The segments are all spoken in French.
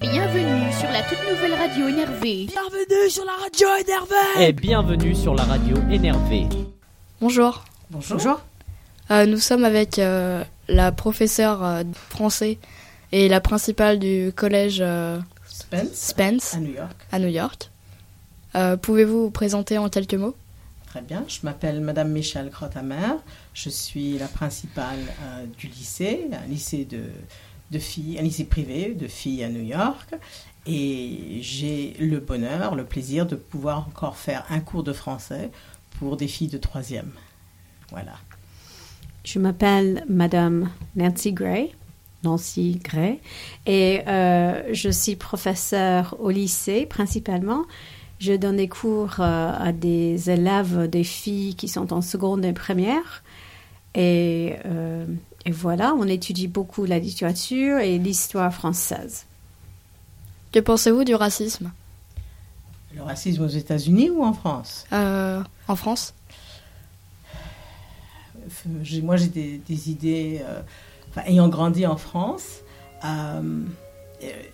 Bienvenue sur la toute nouvelle radio énervée. Bienvenue sur la radio énervée Et bienvenue sur la radio énervée. Bonjour. Bonjour. Euh, nous sommes avec euh, la professeure euh, français et la principale du collège euh, Spence, Spence à New York. à New York. Euh, Pouvez-vous vous présenter en quelques mots Très bien. Je m'appelle Madame Michel Grothamer. Je suis la principale euh, du lycée, un lycée de filles, un lycée privé de filles à New York. Et j'ai le bonheur, le plaisir de pouvoir encore faire un cours de français pour des filles de troisième. Voilà. Je m'appelle Madame Nancy Gray, Nancy Gray, et euh, je suis professeure au lycée principalement. Je donne des cours euh, à des élèves, des filles qui sont en seconde et première. Et, euh, et voilà, on étudie beaucoup la littérature et l'histoire française. Que pensez-vous du racisme? Le racisme aux États-Unis ou en France? Euh, en France? Moi, j'ai des, des idées. euh, enfin, ayant grandi en France,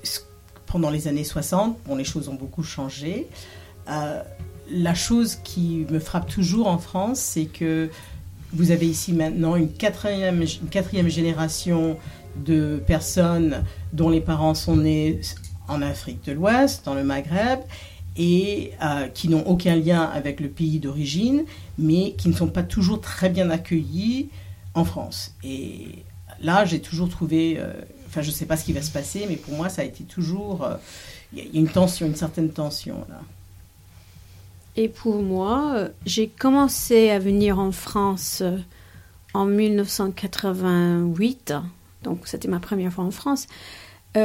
ce- pendant les années 60, bon, les choses ont beaucoup changé. Euh, la chose qui me frappe toujours en France, c'est que vous avez ici maintenant une quatrième, génération de personnes dont les parents sont nés en Afrique de l'Ouest, dans le Maghreb, et euh, qui n'ont aucun lien avec le pays d'origine, mais qui ne sont pas toujours très bien accueillis en France. Et là, j'ai toujours trouvé, euh, enfin, je ne sais pas ce qui va se passer, mais pour moi, ça a été toujours, euh, il y a- une tension, une certaine tension là. Et pour moi, euh, j'ai commencé à venir en France euh, en 1988, donc c'était ma première fois en France.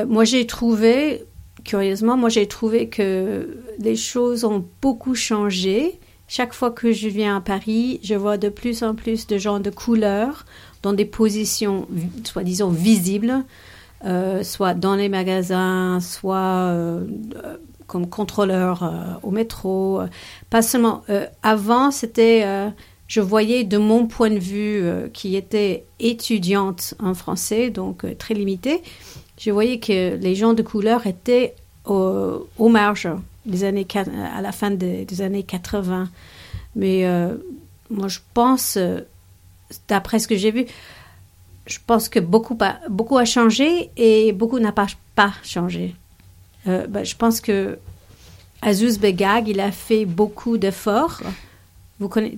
Moi, j'ai trouvé, curieusement, moi j'ai trouvé que les choses ont beaucoup changé. Chaque fois que je viens à Paris, je vois de plus en plus de gens de couleur dans des positions, soi-disant visibles, soit dans les magasins, soit euh, euh, comme contrôleur euh, au métro. euh, Pas seulement. euh, avant, c'était. euh, je voyais de mon point de vue, euh, qui était étudiante en français, donc euh, très limité, je voyais que les gens de couleur étaient au, aux marges des années, à la fin des, des années 80. Mais euh, moi, je pense, euh, d'après ce que j'ai vu, je pense que beaucoup, a- beaucoup a changé et beaucoup n'a pas, pas changé. Euh, ben, je pense que Azouz Begag, il a fait beaucoup d'efforts. Vous connaissez,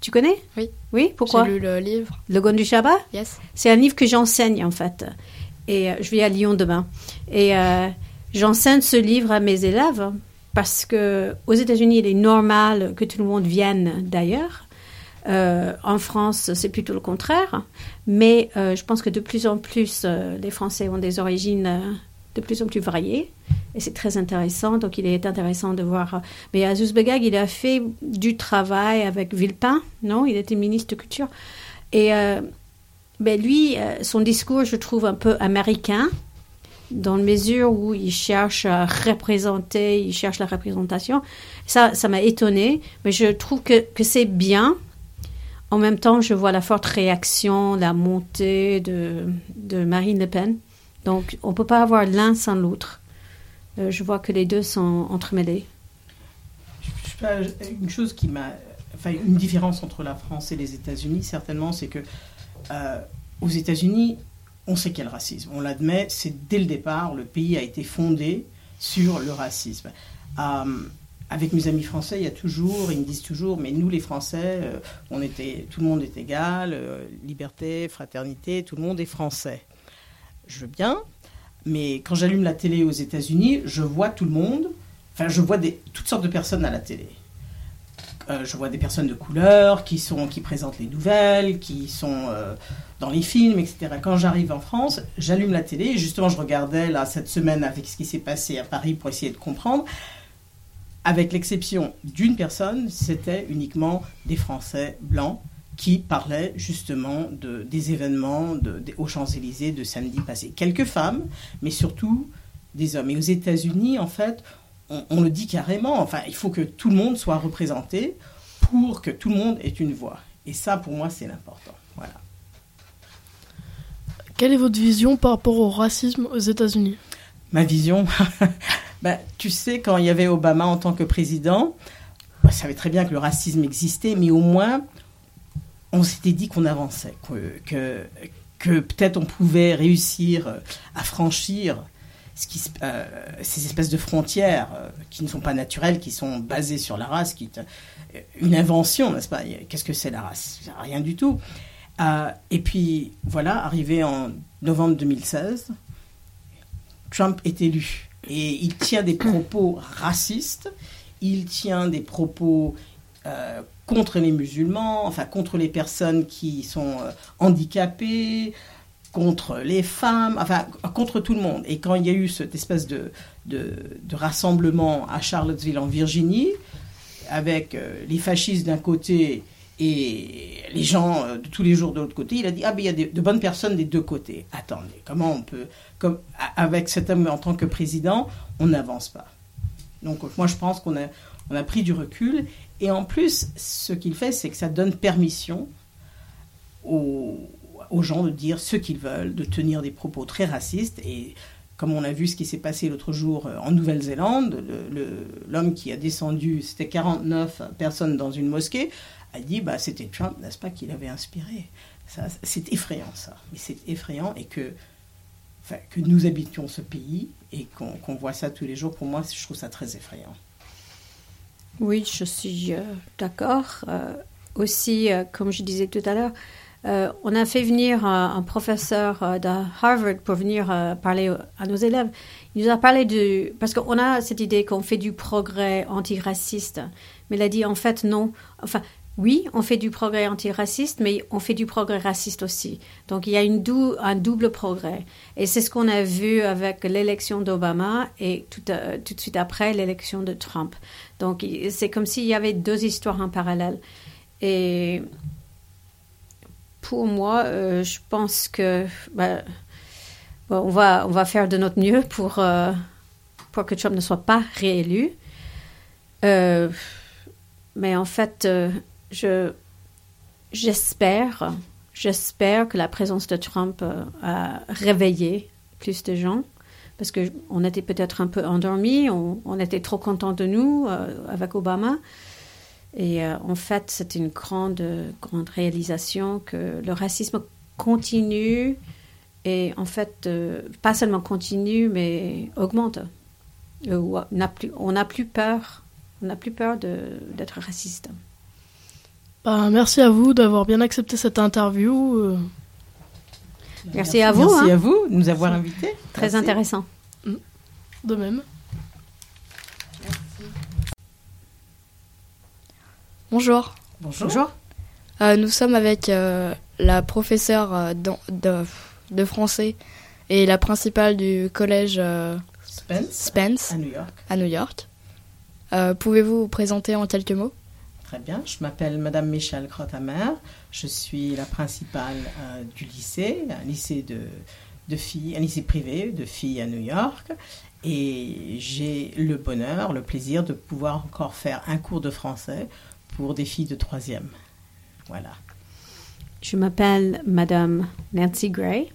tu connais? Oui. Oui, pourquoi? J'ai lu le livre. Le Gon du Shabbat? Yes. c'est un livre que j'enseigne en fait. Et euh, je vais à Lyon demain. Et euh, j'enseigne ce livre à mes élèves parce que aux États-Unis, il est normal que tout le monde vienne d'ailleurs. Euh, en France, c'est plutôt le contraire. Mais euh, je pense que de plus en plus, euh, les Français ont des origines de plus en plus variées. Et c'est très intéressant. Donc, il est intéressant de voir. Mais Azouz Begag, il a fait du travail avec Villepin, non? Il était ministre de Culture. Et ben lui, son discours, je trouve un peu américain, dans la mesure où il cherche à représenter, il cherche la représentation. Ça, ça m'a étonné, mais je trouve que c'est bien. En même temps, je vois la forte réaction, la montée de, Marine Le Pen. Donc, on ne peut pas avoir l'un sans l'autre. Euh, je vois que les deux sont entremêlés. Une chose qui m'a. Une différence entre la France et les États-Unis, certainement, c'est que euh, aux États-Unis, on sait qu'il racisme. On l'admet, c'est dès le départ, le pays a été fondé sur le racisme. Euh, avec mes amis français, il y a toujours, ils me disent toujours, mais nous les Français, euh, on était, tout le monde est égal, euh, liberté, fraternité, tout le monde est français. Je veux bien, mais quand j'allume la télé aux États-Unis, je vois tout le monde, enfin je vois toutes sortes de personnes à la télé. Euh, je vois des personnes de couleur qui, sont, qui présentent les nouvelles, qui sont dans les films, etc. Quand j'arrive en France, j'allume la télé. Justement, je regardais là, cette semaine avec ce qui s'est passé à Paris pour essayer de comprendre. Avec l'exception d'une personne, c'était uniquement des Français blancs qui parlaient justement de, des événements de, des- aux Champs-Élysées de samedi passé. Quelques femmes, mais surtout des hommes. Et aux États-Unis, en fait, on, on le dit carrément, enfin, il faut que tout le monde soit représenté pour que tout le monde ait une voix. Et ça, pour moi, c'est l'important. Voilà. Quelle est votre vision par rapport au racisme aux États-Unis? Ma vision bah, Tu sais, quand il y avait Obama en tant que président, on savait très bien que le racisme existait, mais au moins, on s'était dit qu'on avançait, que, que, peut-être on pouvait réussir à franchir euh, ces espèces de frontières euh, qui ne sont pas naturelles, qui sont basées sur la race, qui est une invention, n'est-ce pas? Qu'est-ce que c'est la race? Rien du tout. Euh, et puis voilà, arrivé en novembre 2016, Trump est élu et il tient des propos racistes, il tient des propos euh, contre les musulmans, enfin contre les personnes qui sont euh, handicapées, contre les femmes, enfin contre tout le monde. Et quand il y a eu cette espèce de, de, rassemblement à Charlottesville en Virginie, avec les fascistes d'un côté et les gens euh, de tous les jours de l'autre côté, il a dit ah ben il y a de bonnes personnes des deux côtés. Attendez, comment on peut comme avec cet homme en tant que président, on n'avance pas. Donc moi je pense qu'on a on a pris du recul et en plus ce qu'il fait c'est que ça donne permission aux, aux gens de dire ce qu'ils veulent, de tenir des propos très racistes et comme on a vu ce qui s'est passé l'autre jour euh, en Nouvelle-Zélande, l'homme qui a descendu, c'était 49 personnes dans une mosquée, a dit bah c'était Trump, n'est-ce pas, qui l'avait inspiré. Ça, c'est effrayant ça, mais c'est effrayant et que, que nous habitions ce pays et qu'on voit ça tous les jours, pour moi, je trouve ça très effrayant. Oui, je suis euh, d'accord. Euh, aussi, euh, comme je disais tout à l'heure, on a fait venir un professeur de Harvard pour venir parler à nos élèves. Il nous a parlé de... Parce qu'on a cette idée qu'on fait du progrès antiraciste. Mais il a dit, en fait, non. Enfin, oui, on fait du progrès antiraciste, mais on fait du progrès raciste aussi. Donc il y a un double progrès. Et c'est ce qu'on a vu avec l'élection d'Obama et tout, euh, de suite après l'élection de Trump. Donc c'est comme s'il y avait deux histoires en parallèle. Et pour moi, euh, je pense que bah, on, va, faire de notre mieux pour, euh, pour que Trump ne soit pas réélu. mais en fait, je, j'espère, j'espère que la présence de Trump euh, a réveillé plus de gens parce qu'on était peut-être un peu endormis, on, était trop contents de nous euh, avec Obama. Et euh, en fait, c'est une grande, grande réalisation que le racisme continue et en fait, pas seulement continue, mais augmente. on n'a on plus peur, on n'a plus peur d'être raciste. Bah, merci à vous d'avoir bien accepté cette interview. Euh. Merci, à vous. Merci hein. à vous de nous avoir invités. Très intéressant. Mm. De même. Bonjour. Bonjour. Euh, nous sommes avec euh, la professeure de, de, français et la principale du collège Spence, Spence, à New York. À New York. Pouvez-vous vous présenter en quelques mots? Très bien. Je m'appelle Madame Michel Crottamer. Je suis la principale euh, du lycée, un lycée de filles, un lycée privé de filles à New York. Et j'ai le bonheur, le plaisir de pouvoir encore faire un cours de français pour des filles de troisième. Voilà. Je m'appelle Madame Nancy Gray.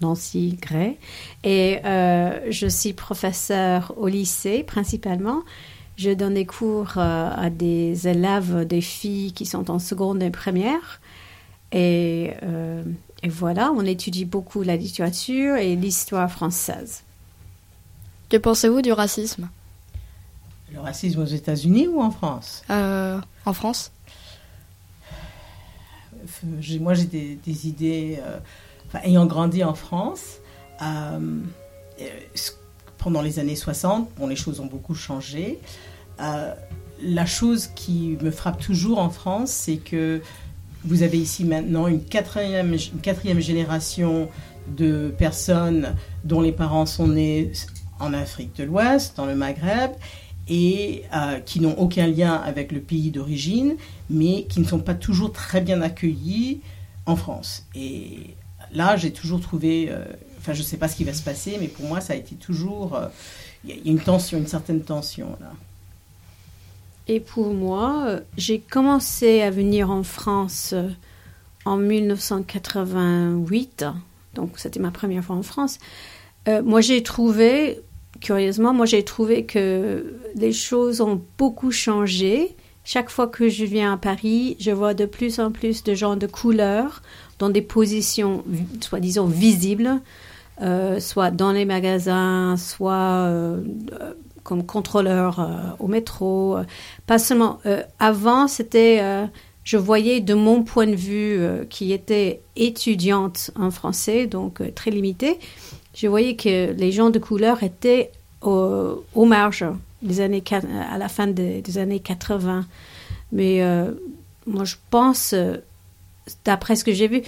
Nancy Gray. Et euh, je suis professeure au lycée principalement. Je donne des cours euh, à des élèves, des filles qui sont en seconde et première. Et, euh, et voilà, on étudie beaucoup la littérature et l'histoire française. Que pensez-vous du racisme? Le racisme aux États-Unis ou en France? Euh, En France? Moi, j'ai des, idées. ayant grandi en France, pendant les années 60, bon, les choses ont beaucoup changé. Euh, la chose qui me frappe toujours en France, c'est que vous avez ici maintenant une quatrième, génération de personnes dont les parents sont nés en Afrique de l'Ouest, dans le Maghreb, et euh, qui n'ont aucun lien avec le pays d'origine, mais qui ne sont pas toujours très bien accueillis en France. Et là, j'ai toujours trouvé, euh, enfin, je ne sais pas ce qui va se passer, mais pour moi, ça a été toujours, il y a une tension, une certaine tension là. Et pour moi, j'ai commencé à venir en France euh, en 1988 Donc, c'était ma première fois en France. Euh, moi, j'ai trouvé, curieusement, moi, j'ai trouvé que les choses ont beaucoup changé. Chaque fois que je viens à Paris, je vois de plus en plus de gens de couleur dans des positions, soi-disant, visibles, euh, soit dans les magasins, soit euh, comme contrôleur au métro. Pas seulement. avant, c'était je voyais de mon point de vue, qui était étudiante en français, donc très limité, je voyais que les gens de couleur étaient au, aux marges des années, à la fin des, années 80. Mais euh, moi, je pense, euh, d'après ce que j'ai vu,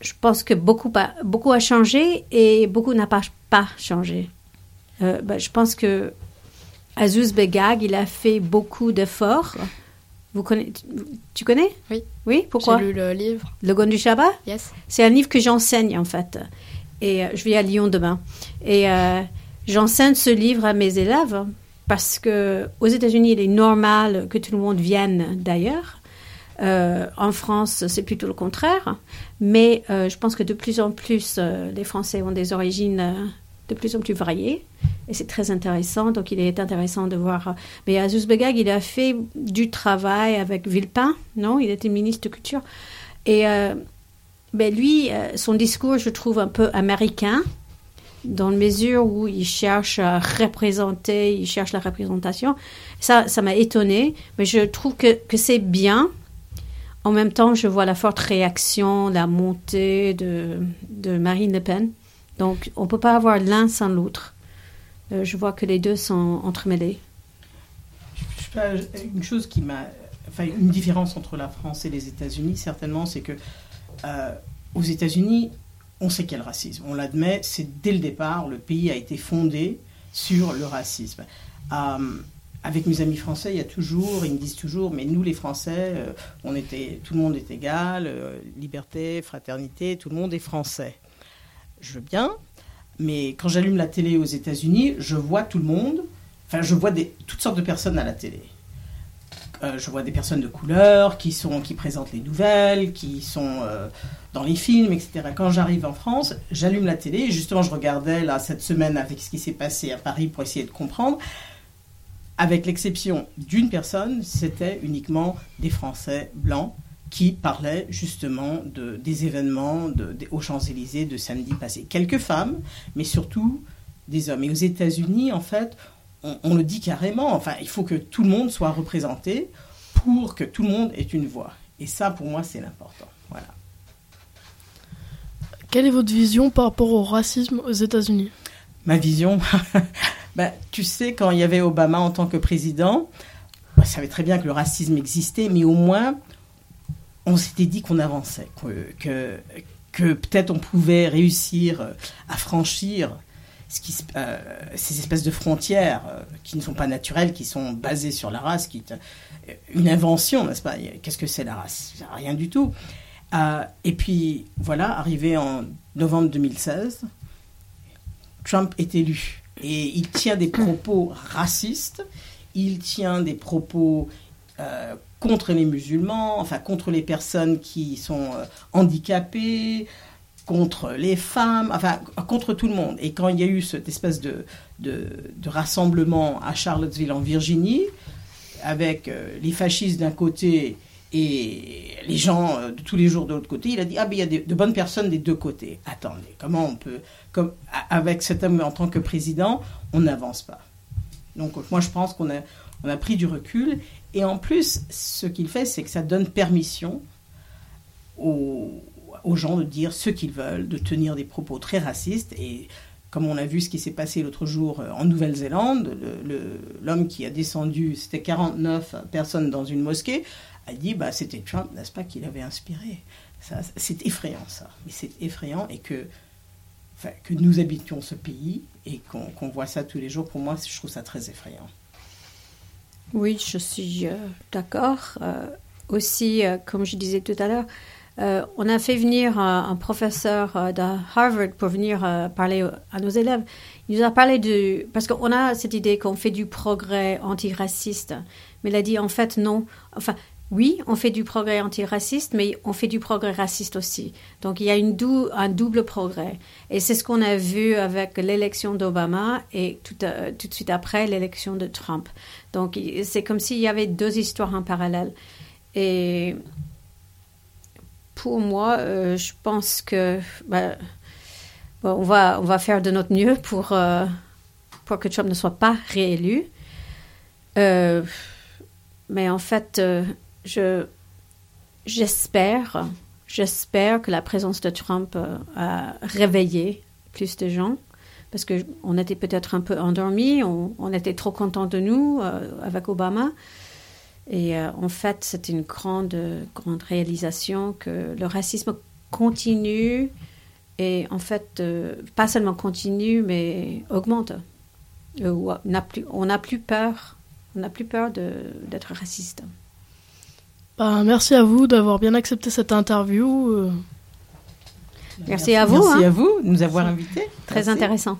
je pense que beaucoup, beaucoup a changé et beaucoup n'a pas, pas changé. Euh, ben, je pense que Azouz Begag, il a fait beaucoup d'efforts. Vous connaissez, tu connais? Oui. Oui, pourquoi? J'ai lu le livre. Le Gon du Shabbat? Yes. C'est un livre que j'enseigne en fait. Et euh, je vais à Lyon demain. Et euh, j'enseigne ce livre à mes élèves parce que aux États-Unis, il est normal que tout le monde vienne d'ailleurs. Euh, en France, c'est plutôt le contraire. Mais je pense que de plus en plus, les Français ont des origines de plus en plus variées. Et c'est très intéressant. Donc, il est intéressant de voir. Mais Azouz Begag, il a fait du travail avec Villepin, non? Il était ministre de Culture. Et ben lui, euh, son discours, je trouve un peu américain, dans la mesure où il cherche à représenter, il cherche la représentation. Ça, ça m'a étonné, mais je trouve que, que c'est bien. En même temps, je vois la forte réaction, la montée de, de Marine Le Pen. Donc, on ne peut pas avoir l'un sans l'autre. Euh, je vois que les deux sont entremêlés. Une chose qui m'a. Enfin, une différence entre la France et les États-Unis, certainement, c'est que euh, aux États-Unis, on sait qu'il y le racisme. On l'admet, c'est dès le départ, le pays a été fondé sur le racisme. Euh, avec mes amis français, il y a toujours, ils me disent toujours, mais nous les Français, on était, tout le monde est égal, liberté, fraternité, tout le monde est français. Je veux bien, mais quand j'allume la télé aux États-Unis, je vois tout le monde, enfin je vois toutes sortes de personnes à la télé. Euh, je vois des personnes de couleur qui, sont, qui présentent les nouvelles, qui sont euh, dans les films, etc. Quand j'arrive en France, j'allume la télé. Et justement, je regardais là cette semaine avec ce qui s'est passé à Paris pour essayer de comprendre. Avec l'exception d'une personne, c'était uniquement des Français blancs qui parlaient justement de, des événements de, aux Champs-Élysées de samedi passé. Quelques femmes, mais surtout des hommes. Et aux États-Unis, en fait, on, le dit carrément, enfin, il faut que tout le monde soit représenté pour que tout le monde ait une voix. Et ça, pour moi, c'est l'important. Voilà. Quelle est votre vision par rapport au racisme aux États-Unis? Ma vision ben, Tu sais, quand il y avait Obama en tant que président, on savait très bien que le racisme existait, mais au moins, on s'était dit qu'on avançait, que, que peut-être on pouvait réussir à franchir euh, ces espèces de frontières euh, qui ne sont pas naturelles, qui sont basées sur la race, qui est une invention, n'est-ce pas? Qu'est-ce que c'est la race? Rien du tout. Euh, et puis voilà, arrivé en novembre 2016, Trump est élu. Et il tient des propos racistes, il tient des propos contre les musulmans, enfin contre les personnes qui sont handicapées, contre les femmes, enfin contre tout le monde. Et quand il y a eu cette espèce de, de, rassemblement à Charlottesville en Virginie, avec euh, les fascistes d'un côté et les gens euh, de tous les jours de l'autre côté, il a dit ah ben il y a de, bonnes personnes des deux côtés. Attendez, comment on peut, comme avec cet homme en tant que président, on n'avance pas. Donc moi je pense qu'on a on a pris du recul et en plus ce qu'il fait c'est que ça donne permission aux gens de dire ce qu'ils veulent, de tenir des propos très racistes. Et comme on a vu ce qui s'est passé l'autre jour euh, en Nouvelle-Zélande, l'homme qui a descendu, c'était 49 personnes dans une mosquée, a dit bah, c'était Trump, n'est-ce pas, qui l'avait inspiré. C'est effrayant ça. Mais c'est effrayant et que, que nous habitions ce pays et qu'on voit ça tous les jours, pour moi, je trouve ça très effrayant. Oui, je suis euh, d'accord. Euh, aussi, comme je disais tout à l'heure, euh, on a fait venir un, professeur euh, de Harvard pour venir euh, parler à nos élèves. Il nous a parlé de... Parce qu'on a cette idée qu'on fait du progrès antiraciste. Mais il a dit, en fait, non. Enfin, oui, on fait du progrès antiraciste, mais on fait du progrès raciste aussi. Donc il y a un double progrès. Et c'est ce qu'on a vu avec l'élection d'Obama et tout, euh, de suite après l'élection de Trump. Donc c'est comme s'il y avait deux histoires en parallèle. Et pour moi, euh, je pense que bah, on, va, faire de notre mieux pour, euh, pour que Trump ne soit pas réélu. Mais en fait, je j'espère, j'espère que la présence de Trump euh, a réveillé plus de gens parce que on était peut-être un peu endormis, on, était trop contents de nous euh, avec Obama. Et euh, en fait, c'est une grande, grande réalisation que le racisme continue et en fait, pas seulement continue, mais augmente. On n'a plus peur, on n'a plus peur d'être raciste. Bah, merci à vous d'avoir bien accepté cette interview. euh. Merci à vous, Merci hein. à vous de nous avoir invités. Très Merci. intéressant.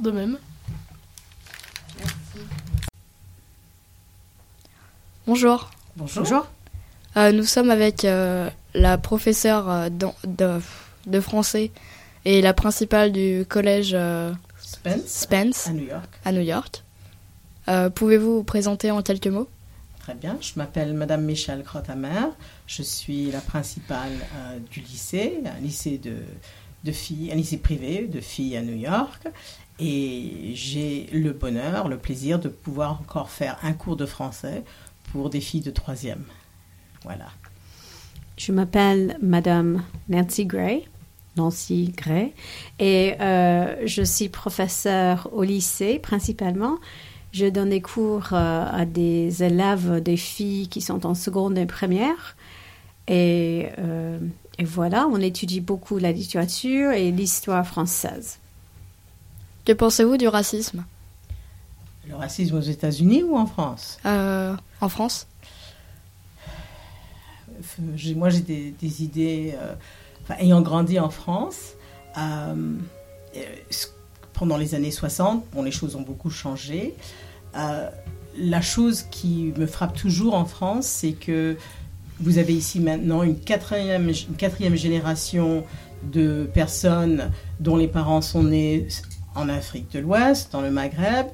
De même. Bonjour. Bonjour. Bonjour. Euh, nous sommes avec euh, la professeure euh, de, de français et la principale du collège euh, Spence, Spence à New York. à New York. Euh, Pouvez-vous vous présenter en quelques mots? Très bien. Je m'appelle Madame Michel Crothamer. Je suis la principale euh, du lycée, un lycée de filles, un lycée privé de filles à New York. Et j'ai le bonheur, le plaisir de pouvoir encore faire un cours de français pour des filles de troisième. Voilà. Je m'appelle Madame Nancy Gray, Nancy Gray, et euh, je suis professeure au lycée principalement. Je donne des cours euh, à des élèves, des filles qui sont en seconde et première. Et, euh, et voilà, on étudie beaucoup la littérature et l'histoire française. Que pensez-vous du racisme? Le racisme aux États-Unis ou en France? Euh, en France? Moi, j'ai des, des idées. euh, enfin, ayant grandi en France, ce- pendant les années 60, bon, les choses ont beaucoup changé. Euh, la chose qui me frappe toujours en France, c'est que vous avez ici maintenant une quatrième, génération de personnes dont les parents sont nés en Afrique de l'Ouest, dans le Maghreb,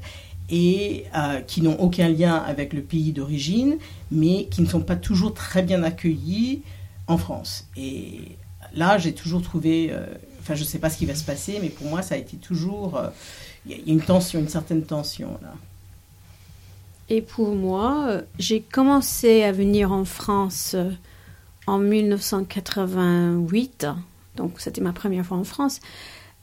et euh, qui n'ont aucun lien avec le pays d'origine, mais qui ne sont pas toujours très bien accueillis en France. Et là, j'ai toujours trouvé, euh, enfin, je ne sais pas ce qui va se passer, mais pour moi, ça a été toujours, euh, il y a- une tension, une certaine tension là. Et pour moi, euh, j'ai commencé à venir en France euh, en 1988, donc c'était ma première fois en France.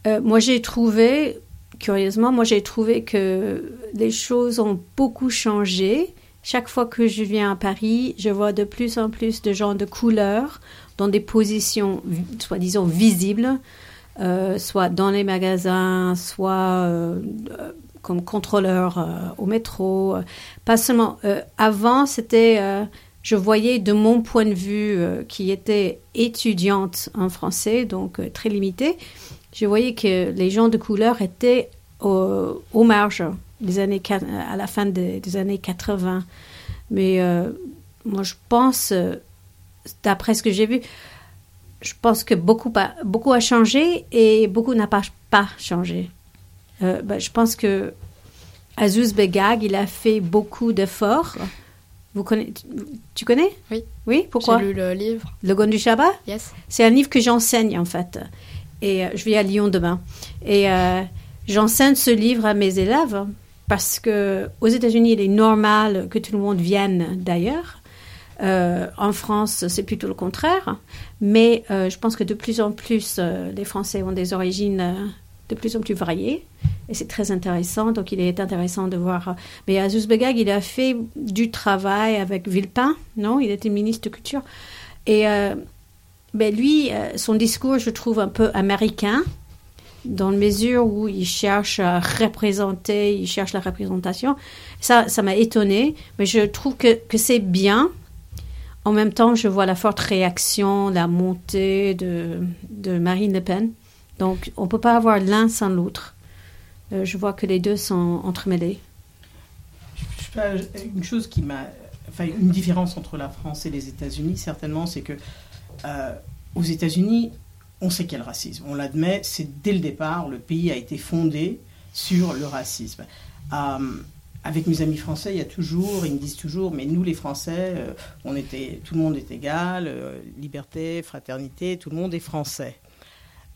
Moi, j'ai trouvé, curieusement, moi j'ai trouvé que les choses ont beaucoup changé. Chaque fois que je viens à Paris, je vois de plus en plus de gens de couleur dans des positions, soi-disant visibles, soit dans les magasins, soit euh, euh, comme contrôleur euh, au métro. euh, Pas seulement. euh, avant, c'était. euh, je voyais de mon point de vue, euh, qui était étudiante en français, donc euh, très limitée, je voyais que les gens de couleur étaient au- aux marges des années, à la fin des, années 80. Mais euh, moi, je pense, euh, d'après ce que j'ai vu, je pense que beaucoup a, beaucoup a changé et beaucoup n'a pas, pas changé. Euh, ben, je pense que Azouz Begag, il a fait beaucoup d'efforts. Vous connaissez, tu connais? Oui. Oui, pourquoi? J'ai lu le livre. Le Gon du Shabbat Yes. c'est un livre que j'enseigne en fait. Et euh, je vais à Lyon demain. Et euh, j'enseigne ce livre à mes élèves parce que aux États-Unis, il est normal que tout le monde vienne d'ailleurs. Euh, en France, c'est plutôt le contraire. Mais euh, je pense que de plus en plus, euh, les Français ont des origines de plus en plus variées. Et c'est très intéressant. Donc, il est intéressant de voir. Mais Azouz Begag, il a fait du travail avec Villepin, non? Il était ministre de Culture. Et ben lui, son discours, je trouve un peu américain, dans la mesure où il cherche à représenter, il cherche la représentation. Ça, ça m'a étonné, mais je trouve que c'est bien. En même temps, je vois la forte réaction, la montée de, Marine Le Pen. Donc, on ne peut pas avoir l'un sans l'autre. Euh, je vois que les deux sont entremêlés. Une chose qui m'a, une différence entre la France et les États-Unis, certainement, c'est que euh, aux États-Unis, on sait qu'il racisme. On l'admet, c'est dès le départ, le pays a été fondé sur le racisme. Euh, avec mes amis français, il y a toujours, ils me disent toujours, mais nous les Français, euh, on était, tout le monde est égal, euh, liberté, fraternité, tout le monde est français.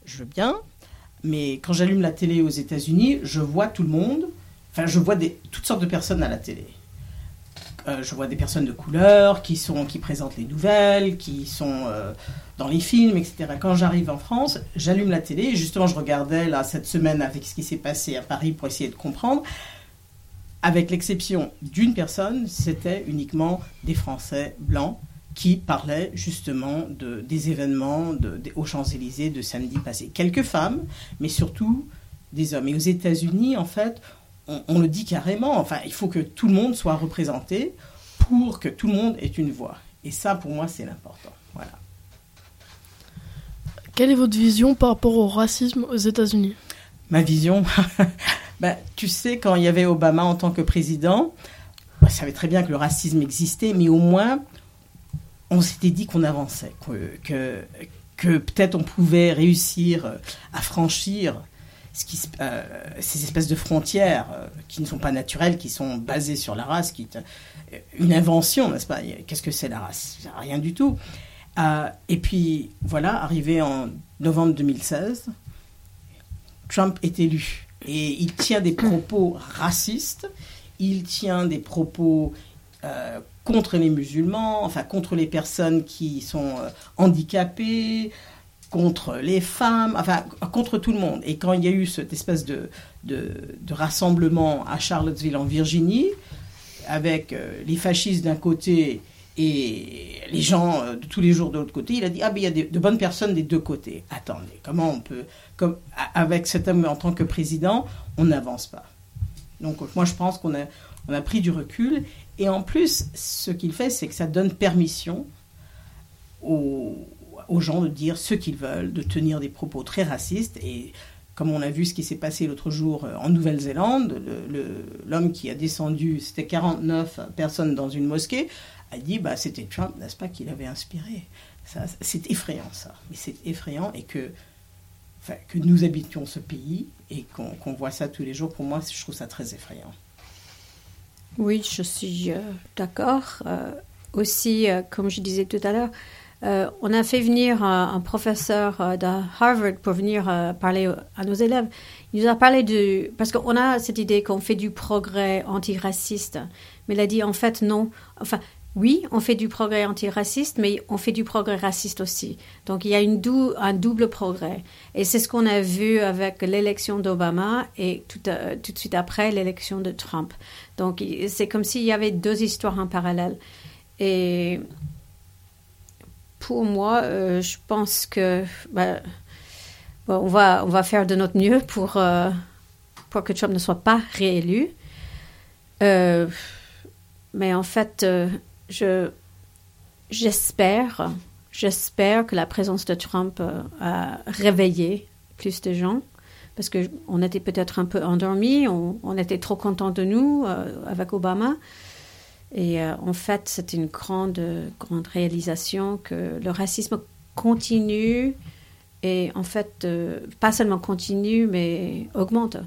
Je veux bien, mais quand j'allume la télé aux États-Unis, je vois tout le monde, enfin je vois toutes sortes de personnes à la télé. Euh, je vois des personnes de couleur qui, sont, qui présentent les nouvelles, qui sont dans les films, etc. Quand j'arrive en France, j'allume la télé. Justement, je regardais là cette semaine avec ce qui s'est passé à Paris pour essayer de comprendre. Avec l'exception d'une personne, c'était uniquement des Français blancs qui parlaient justement de, des événements de, de- aux Champs-Élysées de samedi passé. Quelques femmes, mais surtout des hommes. Et aux États-Unis, en fait, on, on le dit carrément, enfin, il faut que tout le monde soit représenté pour que tout le monde ait une voix. Et ça, pour moi, c'est l'important. Voilà. Quelle est votre vision par rapport au racisme aux États-Unis? Ma vision, ben, tu sais, quand il y avait Obama en tant que président, on savait très bien que le racisme existait, mais au moins, on s'était dit qu'on avançait, que, que, peut-être on pouvait réussir euh, à franchir euh, ces espèces de frontières euh, qui ne sont pas naturelles, qui sont basées sur la race, qui est une invention, n'est-ce pas? Qu'est-ce que c'est la race? Rien du tout. Et puis, voilà, arrivé en novembre 2016, Trump est élu. Et il tient des propos racistes, il tient des propos euh, contre les musulmans, enfin contre les personnes qui sont euh, handicapées, contre les femmes, enfin contre tout le monde. Et quand il y a eu cette espèce de, de, rassemblement à Charlottesville en Virginie, avec euh, les fascistes d'un côté et les gens euh, de tous les jours de l'autre côté, il a dit ah ben il y a de bonnes personnes des deux côtés. Attendez, comment on peut, comme avec cet homme en tant que président, on n'avance pas. Donc moi je pense qu'on a on a pris du recul et en plus ce qu'il fait c'est que ça donne permission aux, aux gens de dire ce qu'ils veulent, de tenir des propos très racistes et comme on a vu ce qui s'est passé l'autre jour euh, en Nouvelle-Zélande, le- le- l'homme qui a descendu, c'était 49 personnes dans une mosquée, a dit bah c'était Trump, n'est-ce pas, qui l'avait inspiré. Ça, c'est effrayant ça, mais c'est effrayant et que, enfin, que nous habitions ce pays et qu'on voit ça tous les jours, pour moi, je trouve ça très effrayant. Oui, je suis euh, d'accord. Euh, aussi, euh, comme je disais tout à l'heure, on a fait venir un, professeur de Harvard pour venir parler à nos élèves. Il nous a parlé de... Parce qu'on a cette idée qu'on fait du progrès antiraciste. Mais il a dit en fait non. Enfin, oui, on fait du progrès antiraciste, mais on fait du progrès raciste aussi. Donc il y a un double progrès. Et c'est ce qu'on a vu avec l'élection d'Obama et tout, euh, de suite après l'élection de Trump. Donc c'est comme s'il y avait deux histoires en parallèle. Et pour moi, euh, je pense que bah, on, va, faire de notre mieux pour, euh, que Trump ne soit pas réélu. Mais en fait, je, j'espère, j'espère que la présence de Trump euh, a réveillé plus de gens parce que on était peut-être un peu endormis, on, était trop contents de nous euh, avec Obama. Et euh, en fait, c'est une grande, grande réalisation que le racisme continue et en fait, pas seulement continue, mais augmente.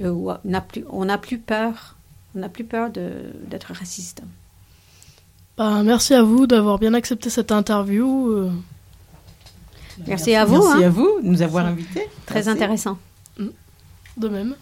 On n'a plus, peur, on n'a plus peur d'être raciste. Bah, Merci à vous d'avoir bien accepté cette interview. euh, Merci à vous, Merci hein. à vous de nous avoir invités. Très Merci. intéressant. De même.